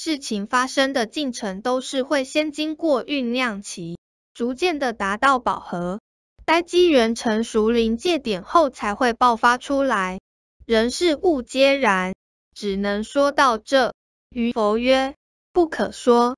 事情发生的进程都是会先经过酝酿期逐渐的达到饱和。待机缘成熟临界点后才会爆发出来。人事物皆然只能说到这。于佛曰不可说。